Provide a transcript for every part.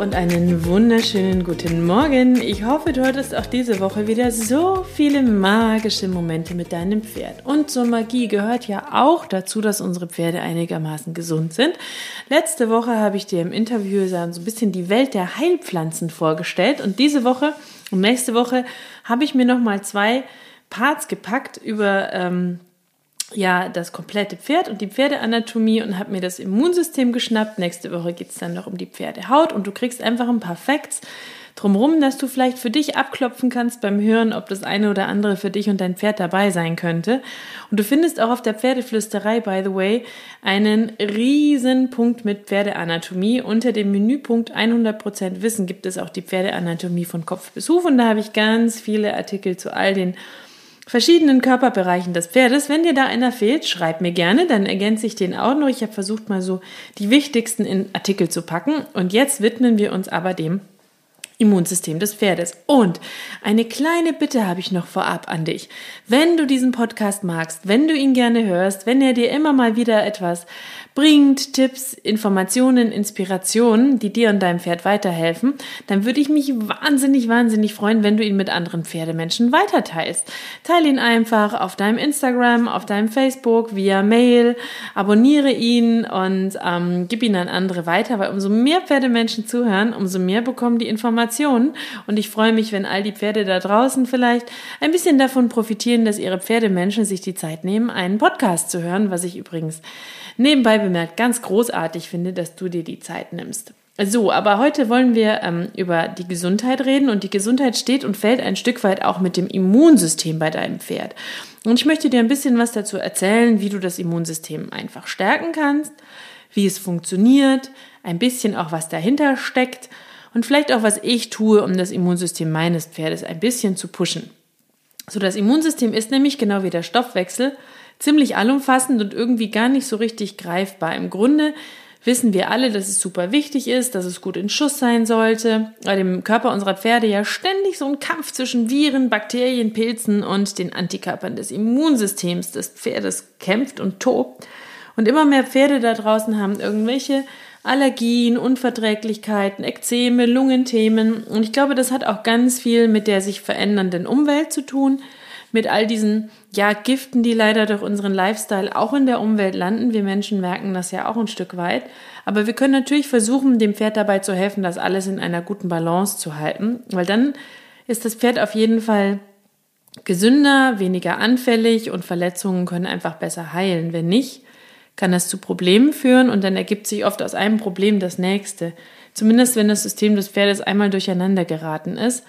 und einen wunderschönen guten Morgen. Ich hoffe, du hattest auch diese Woche wieder so viele magische Momente mit deinem Pferd. Und zur Magie gehört ja auch dazu, dass unsere Pferde einigermaßen gesund sind. Letzte Woche habe ich dir im Interview so ein bisschen die Welt der Heilpflanzen vorgestellt und diese Woche und nächste Woche habe ich mir noch mal zwei Parts gepackt über ähm, ja das komplette Pferd und die Pferdeanatomie und habe mir das Immunsystem geschnappt. Nächste Woche geht es dann noch um die Pferdehaut und du kriegst einfach ein paar Facts drumherum, dass du vielleicht für dich abklopfen kannst beim Hören, ob das eine oder andere für dich und dein Pferd dabei sein könnte. Und du findest auch auf der Pferdeflüsterei, by the way, einen riesen Punkt mit Pferdeanatomie. Unter dem Menüpunkt 100% Wissen gibt es auch die Pferdeanatomie von Kopf bis Huf und da habe ich ganz viele Artikel zu all den verschiedenen Körperbereichen des Pferdes. Wenn dir da einer fehlt, schreib mir gerne, dann ergänze ich den auch noch. Ich habe versucht, mal so die wichtigsten in Artikel zu packen. Und jetzt widmen wir uns aber dem Immunsystem des Pferdes. Und eine kleine Bitte habe ich noch vorab an dich. Wenn du diesen Podcast magst, wenn du ihn gerne hörst, wenn er dir immer mal wieder etwas bringt, Tipps, Informationen, Inspirationen, die dir und deinem Pferd weiterhelfen, dann würde ich mich wahnsinnig, wahnsinnig freuen, wenn du ihn mit anderen Pferdemenschen weiterteilst. Teile ihn einfach auf deinem Instagram, auf deinem Facebook, via Mail, abonniere ihn und ähm, gib ihn an andere weiter, weil umso mehr Pferdemenschen zuhören, umso mehr bekommen die Informationen. Und ich freue mich, wenn all die Pferde da draußen vielleicht ein bisschen davon profitieren, dass ihre Pferdemenschen sich die Zeit nehmen, einen Podcast zu hören, was ich übrigens Nebenbei bemerkt ganz großartig finde, dass du dir die Zeit nimmst. So, aber heute wollen wir ähm, über die Gesundheit reden und die Gesundheit steht und fällt ein Stück weit auch mit dem Immunsystem bei deinem Pferd. Und ich möchte dir ein bisschen was dazu erzählen, wie du das Immunsystem einfach stärken kannst, wie es funktioniert, ein bisschen auch was dahinter steckt und vielleicht auch was ich tue, um das Immunsystem meines Pferdes ein bisschen zu pushen. So, das Immunsystem ist nämlich genau wie der Stoffwechsel ziemlich allumfassend und irgendwie gar nicht so richtig greifbar. Im Grunde wissen wir alle, dass es super wichtig ist, dass es gut in Schuss sein sollte, weil im Körper unserer Pferde ja ständig so ein Kampf zwischen Viren, Bakterien, Pilzen und den Antikörpern des Immunsystems des Pferdes kämpft und tobt. Und immer mehr Pferde da draußen haben irgendwelche Allergien, Unverträglichkeiten, Ekzeme, Lungenthemen. Und ich glaube, das hat auch ganz viel mit der sich verändernden Umwelt zu tun mit all diesen ja, Giften, die leider durch unseren Lifestyle auch in der Umwelt landen. Wir Menschen merken das ja auch ein Stück weit. Aber wir können natürlich versuchen, dem Pferd dabei zu helfen, das alles in einer guten Balance zu halten, weil dann ist das Pferd auf jeden Fall gesünder, weniger anfällig und Verletzungen können einfach besser heilen. Wenn nicht, kann das zu Problemen führen und dann ergibt sich oft aus einem Problem das nächste. Zumindest wenn das System des Pferdes einmal durcheinander geraten ist.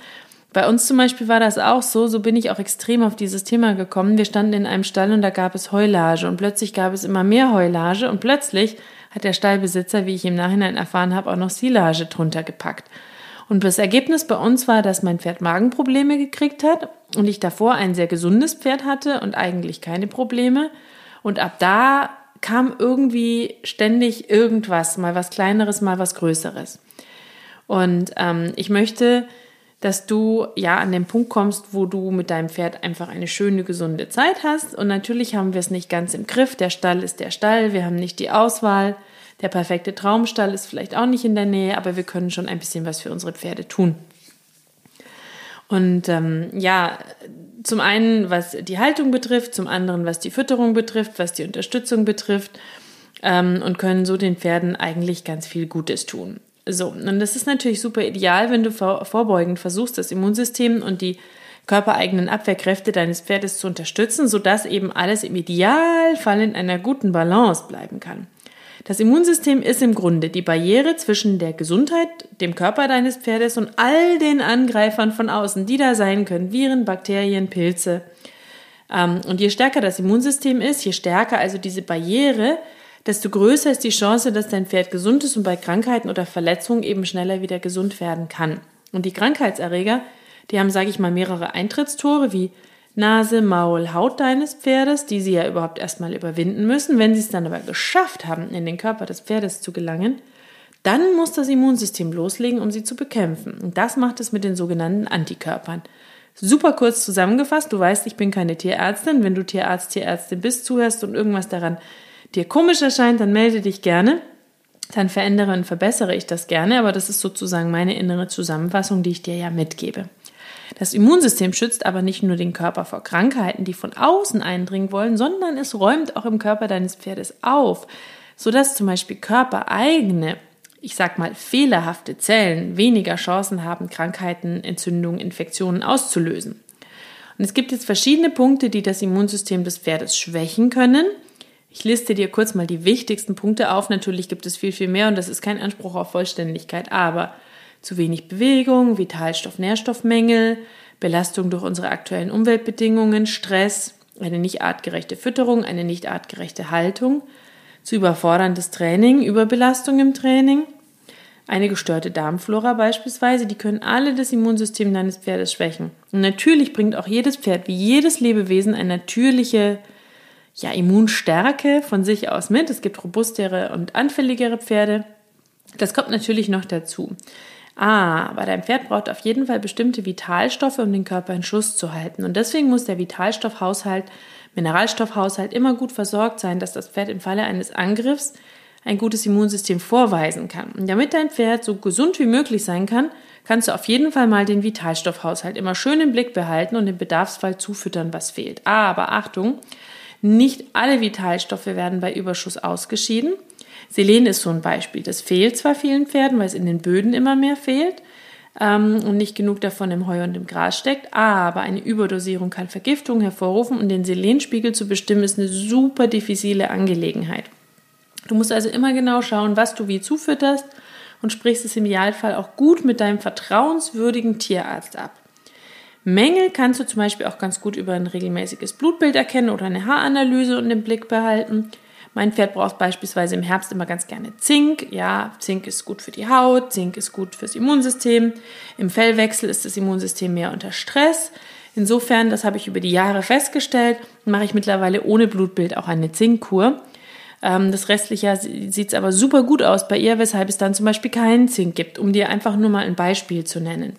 Bei uns zum Beispiel war das auch so, so bin ich auch extrem auf dieses Thema gekommen. Wir standen in einem Stall und da gab es Heulage und plötzlich gab es immer mehr Heulage und plötzlich hat der Stallbesitzer, wie ich im Nachhinein erfahren habe, auch noch Silage drunter gepackt. Und das Ergebnis bei uns war, dass mein Pferd Magenprobleme gekriegt hat und ich davor ein sehr gesundes Pferd hatte und eigentlich keine Probleme. Und ab da kam irgendwie ständig irgendwas, mal was Kleineres, mal was Größeres. Und ähm, ich möchte dass du ja an den Punkt kommst, wo du mit deinem Pferd einfach eine schöne, gesunde Zeit hast. Und natürlich haben wir es nicht ganz im Griff. Der Stall ist der Stall, wir haben nicht die Auswahl. Der perfekte Traumstall ist vielleicht auch nicht in der Nähe, aber wir können schon ein bisschen was für unsere Pferde tun. Und ähm, ja, zum einen, was die Haltung betrifft, zum anderen, was die Fütterung betrifft, was die Unterstützung betrifft ähm, und können so den Pferden eigentlich ganz viel Gutes tun. So, und das ist natürlich super ideal, wenn du vorbeugend versuchst, das Immunsystem und die körpereigenen Abwehrkräfte deines Pferdes zu unterstützen, sodass eben alles im Idealfall in einer guten Balance bleiben kann. Das Immunsystem ist im Grunde die Barriere zwischen der Gesundheit, dem Körper deines Pferdes und all den Angreifern von außen, die da sein können, Viren, Bakterien, Pilze. Ähm, und je stärker das Immunsystem ist, je stärker also diese Barriere, desto größer ist die Chance, dass dein Pferd gesund ist und bei Krankheiten oder Verletzungen eben schneller wieder gesund werden kann. Und die Krankheitserreger, die haben, sage ich mal, mehrere Eintrittstore wie Nase, Maul, Haut deines Pferdes, die sie ja überhaupt erstmal überwinden müssen. Wenn sie es dann aber geschafft haben, in den Körper des Pferdes zu gelangen, dann muss das Immunsystem loslegen, um sie zu bekämpfen. Und das macht es mit den sogenannten Antikörpern. Super kurz zusammengefasst, du weißt, ich bin keine Tierärztin. Wenn du Tierarzt, Tierärztin bist, zuhörst und irgendwas daran dir komisch erscheint, dann melde dich gerne. Dann verändere und verbessere ich das gerne, aber das ist sozusagen meine innere Zusammenfassung, die ich dir ja mitgebe. Das Immunsystem schützt aber nicht nur den Körper vor Krankheiten, die von außen eindringen wollen, sondern es räumt auch im Körper deines Pferdes auf, sodass zum Beispiel körpereigene, ich sag mal fehlerhafte Zellen weniger Chancen haben, Krankheiten, Entzündungen, Infektionen auszulösen. Und es gibt jetzt verschiedene Punkte, die das Immunsystem des Pferdes schwächen können. Ich liste dir kurz mal die wichtigsten Punkte auf. Natürlich gibt es viel, viel mehr und das ist kein Anspruch auf Vollständigkeit, aber zu wenig Bewegung, Vitalstoff-Nährstoffmängel, Belastung durch unsere aktuellen Umweltbedingungen, Stress, eine nicht artgerechte Fütterung, eine nicht artgerechte Haltung, zu überforderndes Training, Überbelastung im Training, eine gestörte Darmflora beispielsweise, die können alle das Immunsystem deines Pferdes schwächen. Und natürlich bringt auch jedes Pferd, wie jedes Lebewesen, eine natürliche ja, Immunstärke von sich aus mit. Es gibt robustere und anfälligere Pferde. Das kommt natürlich noch dazu. Ah, aber dein Pferd braucht auf jeden Fall bestimmte Vitalstoffe, um den Körper in Schuss zu halten. Und deswegen muss der Vitalstoffhaushalt, Mineralstoffhaushalt immer gut versorgt sein, dass das Pferd im Falle eines Angriffs ein gutes Immunsystem vorweisen kann. Und damit dein Pferd so gesund wie möglich sein kann, kannst du auf jeden Fall mal den Vitalstoffhaushalt immer schön im Blick behalten und im Bedarfsfall zufüttern, was fehlt. Aber Achtung, nicht alle Vitalstoffe werden bei Überschuss ausgeschieden. Selen ist so ein Beispiel. Das fehlt zwar vielen Pferden, weil es in den Böden immer mehr fehlt ähm, und nicht genug davon im Heu und im Gras steckt, aber eine Überdosierung kann Vergiftung hervorrufen und den Selenspiegel zu bestimmen ist eine super diffizile Angelegenheit. Du musst also immer genau schauen, was du wie zufütterst und sprichst es im Idealfall auch gut mit deinem vertrauenswürdigen Tierarzt ab. Mängel kannst du zum Beispiel auch ganz gut über ein regelmäßiges Blutbild erkennen oder eine Haaranalyse und im Blick behalten. Mein Pferd braucht beispielsweise im Herbst immer ganz gerne Zink. Ja, Zink ist gut für die Haut, Zink ist gut fürs Immunsystem. Im Fellwechsel ist das Immunsystem mehr unter Stress. Insofern, das habe ich über die Jahre festgestellt, mache ich mittlerweile ohne Blutbild auch eine Zinkkur. Ähm, das restliche sieht es aber super gut aus bei ihr, weshalb es dann zum Beispiel keinen Zink gibt, um dir einfach nur mal ein Beispiel zu nennen.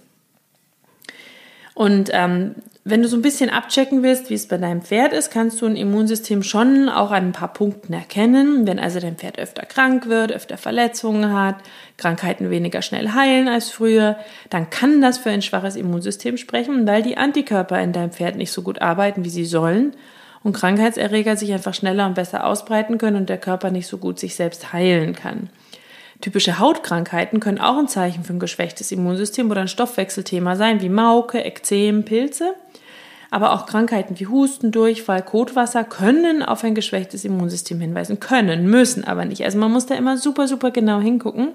Und ähm, wenn du so ein bisschen abchecken willst, wie es bei deinem Pferd ist, kannst du ein Immunsystem schon auch an ein paar Punkten erkennen. Wenn also dein Pferd öfter krank wird, öfter Verletzungen hat, Krankheiten weniger schnell heilen als früher, dann kann das für ein schwaches Immunsystem sprechen, weil die Antikörper in deinem Pferd nicht so gut arbeiten, wie sie sollen und Krankheitserreger sich einfach schneller und besser ausbreiten können und der Körper nicht so gut sich selbst heilen kann. Typische Hautkrankheiten können auch ein Zeichen für ein geschwächtes Immunsystem oder ein Stoffwechselthema sein, wie Mauke, Ekzem, Pilze. Aber auch Krankheiten wie Husten, Durchfall, Kotwasser können auf ein geschwächtes Immunsystem hinweisen. Können, müssen aber nicht. Also man muss da immer super, super genau hingucken.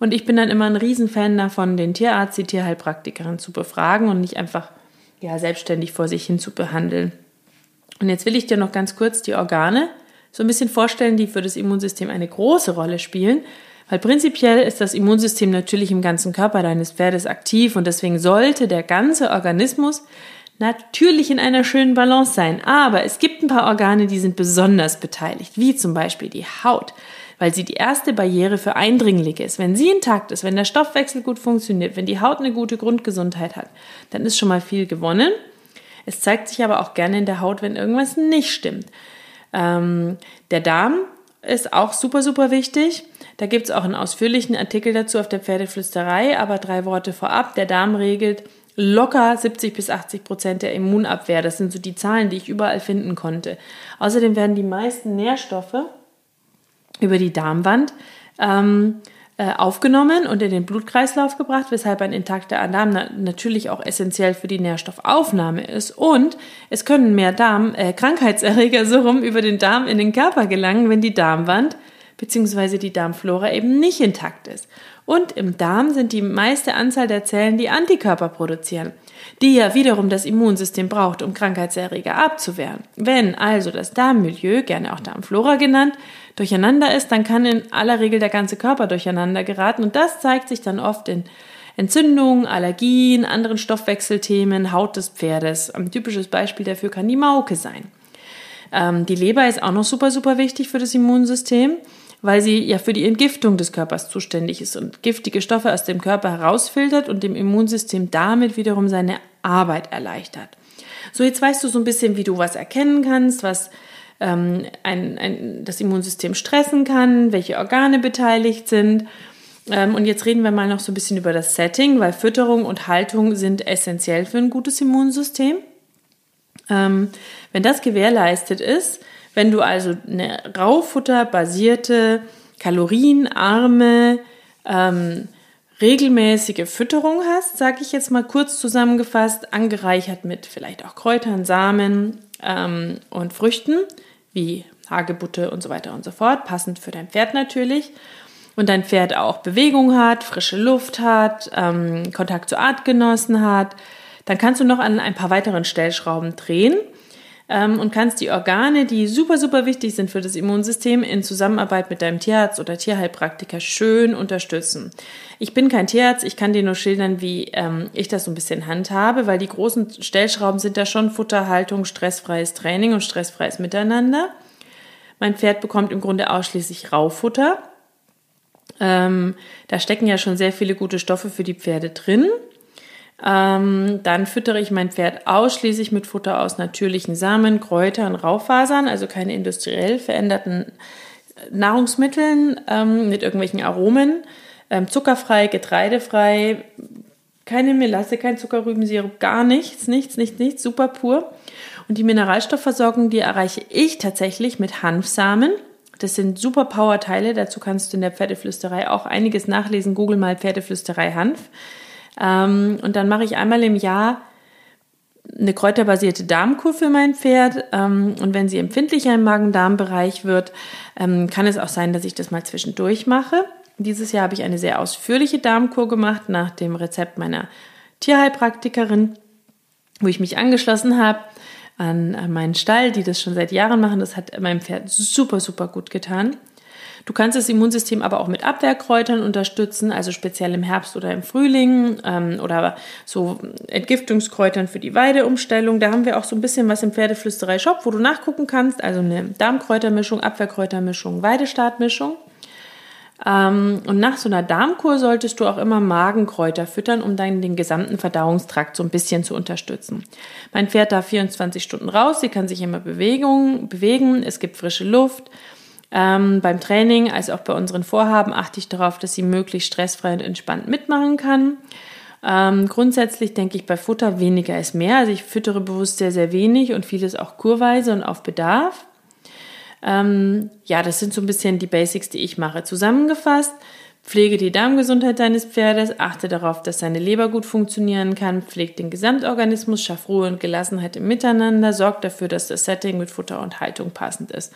Und ich bin dann immer ein Riesenfan davon, den Tierarzt, die Tierheilpraktikerin zu befragen und nicht einfach ja, selbstständig vor sich hin zu behandeln. Und jetzt will ich dir noch ganz kurz die Organe so ein bisschen vorstellen, die für das Immunsystem eine große Rolle spielen. Weil prinzipiell ist das Immunsystem natürlich im ganzen Körper deines Pferdes aktiv und deswegen sollte der ganze Organismus natürlich in einer schönen Balance sein. Aber es gibt ein paar Organe, die sind besonders beteiligt, wie zum Beispiel die Haut, weil sie die erste Barriere für Eindringlinge ist. Wenn sie intakt ist, wenn der Stoffwechsel gut funktioniert, wenn die Haut eine gute Grundgesundheit hat, dann ist schon mal viel gewonnen. Es zeigt sich aber auch gerne in der Haut, wenn irgendwas nicht stimmt. Ähm, der Darm ist auch super, super wichtig. Da gibt es auch einen ausführlichen Artikel dazu auf der Pferdeflüsterei, aber drei Worte vorab. Der Darm regelt locker 70 bis 80 Prozent der Immunabwehr. Das sind so die Zahlen, die ich überall finden konnte. Außerdem werden die meisten Nährstoffe über die Darmwand ähm, äh, aufgenommen und in den Blutkreislauf gebracht, weshalb ein intakter Darm natürlich auch essentiell für die Nährstoffaufnahme ist. Und es können mehr Darm, äh, Krankheitserreger so rum über den Darm in den Körper gelangen, wenn die Darmwand bzw. die Darmflora eben nicht intakt ist. Und im Darm sind die meiste Anzahl der Zellen, die Antikörper produzieren, die ja wiederum das Immunsystem braucht, um Krankheitserreger abzuwehren. Wenn also das Darmmilieu, gerne auch Darmflora genannt, durcheinander ist, dann kann in aller Regel der ganze Körper durcheinander geraten und das zeigt sich dann oft in Entzündungen, Allergien, anderen Stoffwechselthemen, Haut des Pferdes. Ein typisches Beispiel dafür kann die Mauke sein. Ähm, die Leber ist auch noch super, super wichtig für das Immunsystem, weil sie ja für die Entgiftung des Körpers zuständig ist und giftige Stoffe aus dem Körper herausfiltert und dem Immunsystem damit wiederum seine Arbeit erleichtert. So, jetzt weißt du so ein bisschen, wie du was erkennen kannst, was ähm, ein, ein, das Immunsystem stressen kann, welche Organe beteiligt sind. Ähm, und jetzt reden wir mal noch so ein bisschen über das Setting, weil Fütterung und Haltung sind essentiell für ein gutes Immunsystem. Ähm, wenn das gewährleistet ist, wenn du also eine raufutterbasierte, kalorienarme, ähm, regelmäßige Fütterung hast, sage ich jetzt mal kurz zusammengefasst, angereichert mit vielleicht auch Kräutern, Samen ähm, und Früchten, wie Hagebutte und so weiter und so fort, passend für dein Pferd natürlich. Und dein Pferd auch Bewegung hat, frische Luft hat, ähm, Kontakt zu Artgenossen hat, dann kannst du noch an ein paar weiteren Stellschrauben drehen ähm, und kannst die Organe, die super, super wichtig sind für das Immunsystem, in Zusammenarbeit mit deinem Tierarzt oder Tierheilpraktiker schön unterstützen. Ich bin kein Tierarzt, ich kann dir nur schildern, wie ähm, ich das so ein bisschen handhabe, weil die großen Stellschrauben sind da schon Futterhaltung, stressfreies Training und stressfreies Miteinander. Mein Pferd bekommt im Grunde ausschließlich Raufutter. Ähm, da stecken ja schon sehr viele gute Stoffe für die Pferde drin. Ähm, dann füttere ich mein Pferd ausschließlich mit Futter aus natürlichen Samen, Kräutern, Rauffasern, also keine industriell veränderten Nahrungsmitteln ähm, mit irgendwelchen Aromen, ähm, zuckerfrei, getreidefrei, keine Melasse, kein Zuckerrübensirup, gar nichts, nichts, nichts, nichts, super pur. Und die Mineralstoffversorgung, die erreiche ich tatsächlich mit Hanfsamen. Das sind super Power-Teile. Dazu kannst du in der Pferdeflüsterei auch einiges nachlesen. Google mal Pferdeflüsterei Hanf. Ähm, und dann mache ich einmal im Jahr eine kräuterbasierte Darmkur für mein Pferd. Ähm, und wenn sie empfindlicher im Magen-Darm-Bereich wird, ähm, kann es auch sein, dass ich das mal zwischendurch mache. Dieses Jahr habe ich eine sehr ausführliche Darmkur gemacht nach dem Rezept meiner Tierheilpraktikerin, wo ich mich angeschlossen habe an, an meinen Stall, die das schon seit Jahren machen. Das hat meinem Pferd super, super gut getan. Du kannst das Immunsystem aber auch mit Abwehrkräutern unterstützen, also speziell im Herbst oder im Frühling ähm, oder so Entgiftungskräutern für die Weideumstellung. Da haben wir auch so ein bisschen was im Pferdeflüsterei-Shop, wo du nachgucken kannst. Also eine Darmkräutermischung, Abwehrkräutermischung, Weidestartmischung. Ähm, und nach so einer Darmkur solltest du auch immer Magenkräuter füttern, um dann den gesamten Verdauungstrakt so ein bisschen zu unterstützen. Mein Pferd darf 24 Stunden raus, sie kann sich immer Bewegung, bewegen, es gibt frische Luft. Ähm, beim Training als auch bei unseren Vorhaben achte ich darauf, dass sie möglichst stressfrei und entspannt mitmachen kann. Ähm, grundsätzlich denke ich bei Futter weniger ist mehr. Also ich füttere bewusst sehr, sehr wenig und vieles auch kurweise und auf Bedarf. Ähm, ja, das sind so ein bisschen die Basics, die ich mache. Zusammengefasst, pflege die Darmgesundheit deines Pferdes, achte darauf, dass seine Leber gut funktionieren kann, pflege den Gesamtorganismus, schaff Ruhe und Gelassenheit im Miteinander, sorg dafür, dass das Setting mit Futter und Haltung passend ist.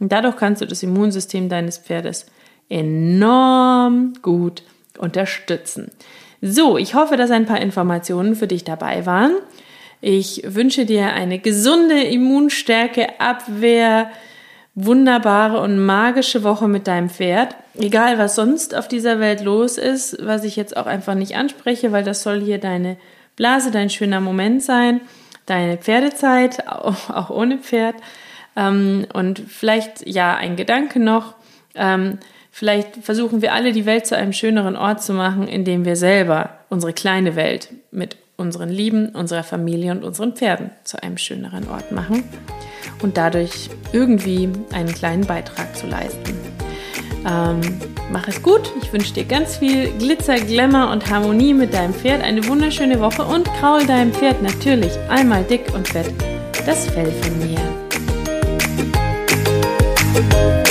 Und dadurch kannst du das Immunsystem deines Pferdes enorm gut unterstützen. So, ich hoffe, dass ein paar Informationen für dich dabei waren. Ich wünsche dir eine gesunde Immunstärke, Abwehr, wunderbare und magische Woche mit deinem Pferd. Egal, was sonst auf dieser Welt los ist, was ich jetzt auch einfach nicht anspreche, weil das soll hier deine Blase, dein schöner Moment sein, deine Pferdezeit, auch ohne Pferd. Ähm, und vielleicht, ja, ein Gedanke noch. Ähm, vielleicht versuchen wir alle, die Welt zu einem schöneren Ort zu machen, indem wir selber unsere kleine Welt mit unseren Lieben, unserer Familie und unseren Pferden zu einem schöneren Ort machen und dadurch irgendwie einen kleinen Beitrag zu leisten. Ähm, mach es gut. Ich wünsche dir ganz viel Glitzer, Glamour und Harmonie mit deinem Pferd. Eine wunderschöne Woche und kraul deinem Pferd natürlich einmal dick und fett das Fell von mir. Thank you.